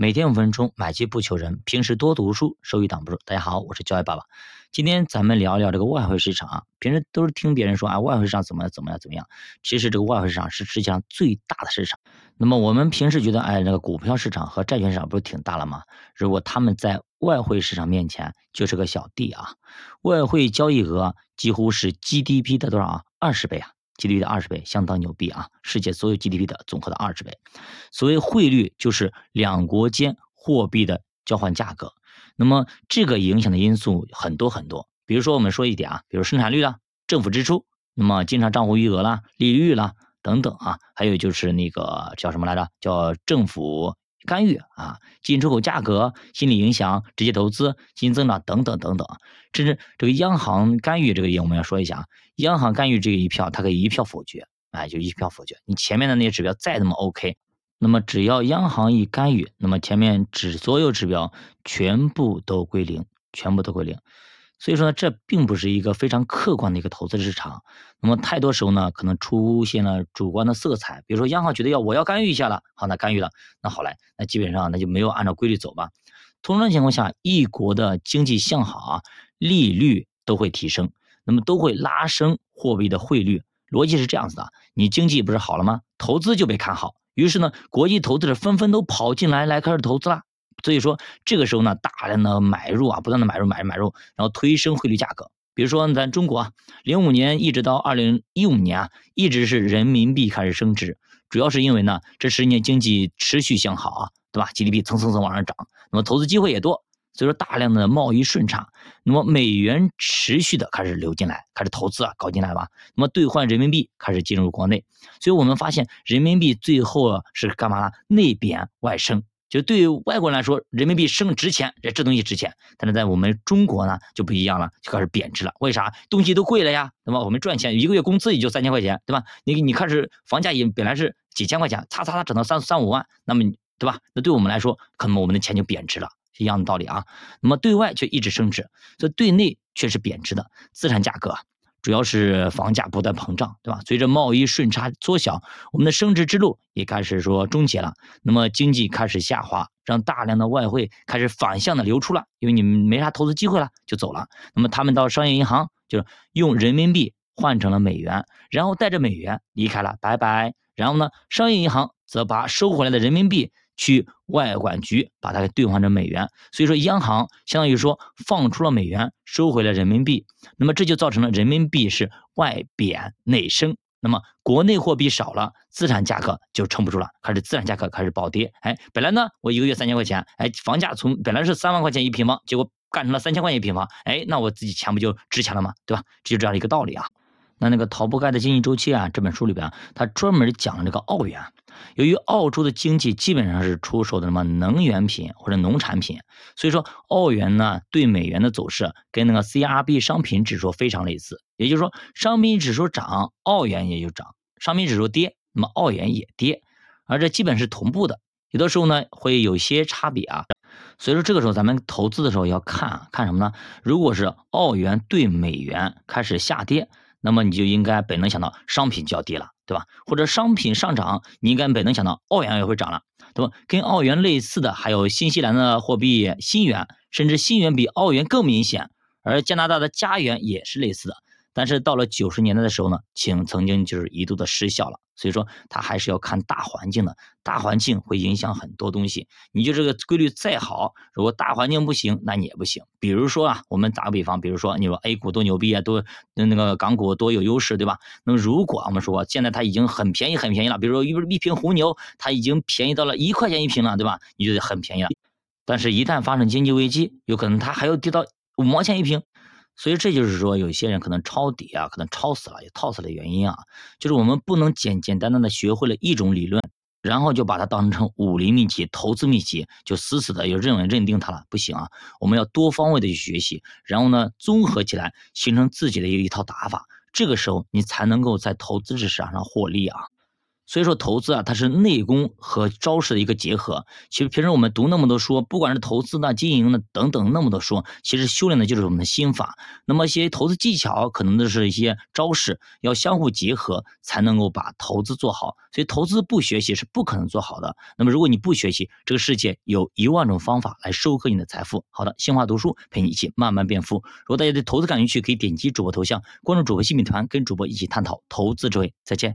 每天五分钟，买基不求人。平时多读书，收益挡不住。大家好，我是教育爸爸。今天咱们聊聊这个外汇市场啊。平时都是听别人说啊，外汇市场怎么怎么样怎么样。其实这个外汇市场是世界上最大的市场。那么我们平时觉得，哎，那个股票市场和债券市场不是挺大了吗？如果他们在外汇市场面前就是个小弟啊。外汇交易额几乎是 GDP 的多少啊？二十倍啊！GDP 的二十倍，相当牛逼啊！世界所有 GDP 的总和的二十倍。所谓汇率，就是两国间货币的交换价格。那么这个影响的因素很多很多。比如说，我们说一点啊，比如生产率啦、政府支出，那么经常账户余额啦、利率啦等等啊，还有就是那个叫什么来着？叫政府干预啊，进出口价格、心理影响、直接投资、经济增长等等等等。这是这个央行干预这个，我们要说一下啊。央行干预这一票，它可以一票否决，哎，就一票否决。你前面的那些指标再怎么 OK，那么只要央行一干预，那么前面指所有指标全部都归零，全部都归零。所以说呢，这并不是一个非常客观的一个投资市场。那么太多时候呢，可能出现了主观的色彩。比如说央行觉得要我要干预一下了，好，那干预了，那好嘞，那基本上那就没有按照规律走吧。通常情况下，一国的经济向好啊，利率都会提升。那么都会拉升货币的汇率，逻辑是这样子的：你经济不是好了吗？投资就被看好，于是呢，国际投资者纷纷都跑进来，来开始投资了。所以说这个时候呢，大量的买入啊，不断的买入，买入，买入，然后推升汇率价格。比如说咱中国啊，零五年一直到二零一五年啊，一直是人民币开始升值，主要是因为呢，这十年经济持续向好啊，对吧？GDP 蹭蹭蹭往上涨，那么投资机会也多。所以说大量的贸易顺差，那么美元持续的开始流进来，开始投资啊搞进来吧。那么兑换人民币开始进入国内，所以我们发现人民币最后是干嘛呢？内贬外升。就对于外国人来说，人民币升值钱，这这东西值钱。但是在我们中国呢就不一样了，就开始贬值了。为啥？东西都贵了呀。那么我们赚钱，一个月工资也就三千块钱，对吧？你你看是房价也本来是几千块钱，擦擦擦涨到三三五万，那么对吧？那对我们来说，可能我们的钱就贬值了。一样的道理啊，那么对外却一直升值，所以对内却是贬值的。资产价格主要是房价不断膨胀，对吧？随着贸易顺差缩小，我们的升值之路也开始说终结了。那么经济开始下滑，让大量的外汇开始反向的流出了，因为你们没啥投资机会了，就走了。那么他们到商业银行，就是用人民币换成了美元，然后带着美元离开了，拜拜。然后呢，商业银行则把收回来的人民币。去外管局把它给兑换成美元，所以说央行相当于说放出了美元，收回了人民币，那么这就造成了人民币是外贬内升，那么国内货币少了，资产价格就撑不住了，开始资产价格开始暴跌。哎，本来呢我一个月三千块钱，哎，房价从本来是三万块钱一平方，结果干成了三千块钱一平方，哎，那我自己钱不就值钱了吗？对吧？这就这样一个道理啊。那那个《逃不开的经济周期》啊，这本书里边，它专门讲了这个澳元。由于澳洲的经济基本上是出售的什么能源品或者农产品，所以说澳元呢对美元的走势跟那个 CRB 商品指数非常类似。也就是说，商品指数涨，澳元也就涨；商品指数跌，那么澳元也跌，而这基本是同步的。有的时候呢会有些差别啊。所以说这个时候咱们投资的时候要看看什么呢？如果是澳元对美元开始下跌。那么你就应该本能想到商品就要跌了，对吧？或者商品上涨，你应该本能想到澳元也会涨了，对吧？跟澳元类似的还有新西兰的货币新元，甚至新元比澳元更明显，而加拿大的加元也是类似的。但是到了九十年代的时候呢，请曾经就是一度的失效了。所以说，它还是要看大环境的，大环境会影响很多东西。你就这个规律再好，如果大环境不行，那你也不行。比如说啊，我们打个比方，比如说你说 A 股多牛逼啊，多那那个港股多有优势，对吧？那么如果我们说现在它已经很便宜很便宜了，比如说一一瓶红牛，它已经便宜到了一块钱一瓶了，对吧？你就得很便宜了。但是，一旦发生经济危机，有可能它还要跌到五毛钱一瓶。所以这就是说，有些人可能抄底啊，可能抄死了，也套死了原因啊，就是我们不能简简单单的学会了一种理论，然后就把它当成武林秘籍、投资秘籍，就死死的就认为认定它了，不行啊！我们要多方位的去学习，然后呢，综合起来形成自己的一一套打法，这个时候你才能够在投资市场上获利啊。所以说投资啊，它是内功和招式的一个结合。其实平时我们读那么多书，不管是投资呢、经营呢等等那么多书，其实修炼的就是我们的心法。那么一些投资技巧，可能都是一些招式，要相互结合才能够把投资做好。所以投资不学习是不可能做好的。那么如果你不学习，这个世界有一万种方法来收割你的财富。好的，新华读书陪你一起慢慢变富。如果大家对投资感兴趣，可以点击主播头像，关注主播新米团，跟主播一起探讨投资智慧。再见。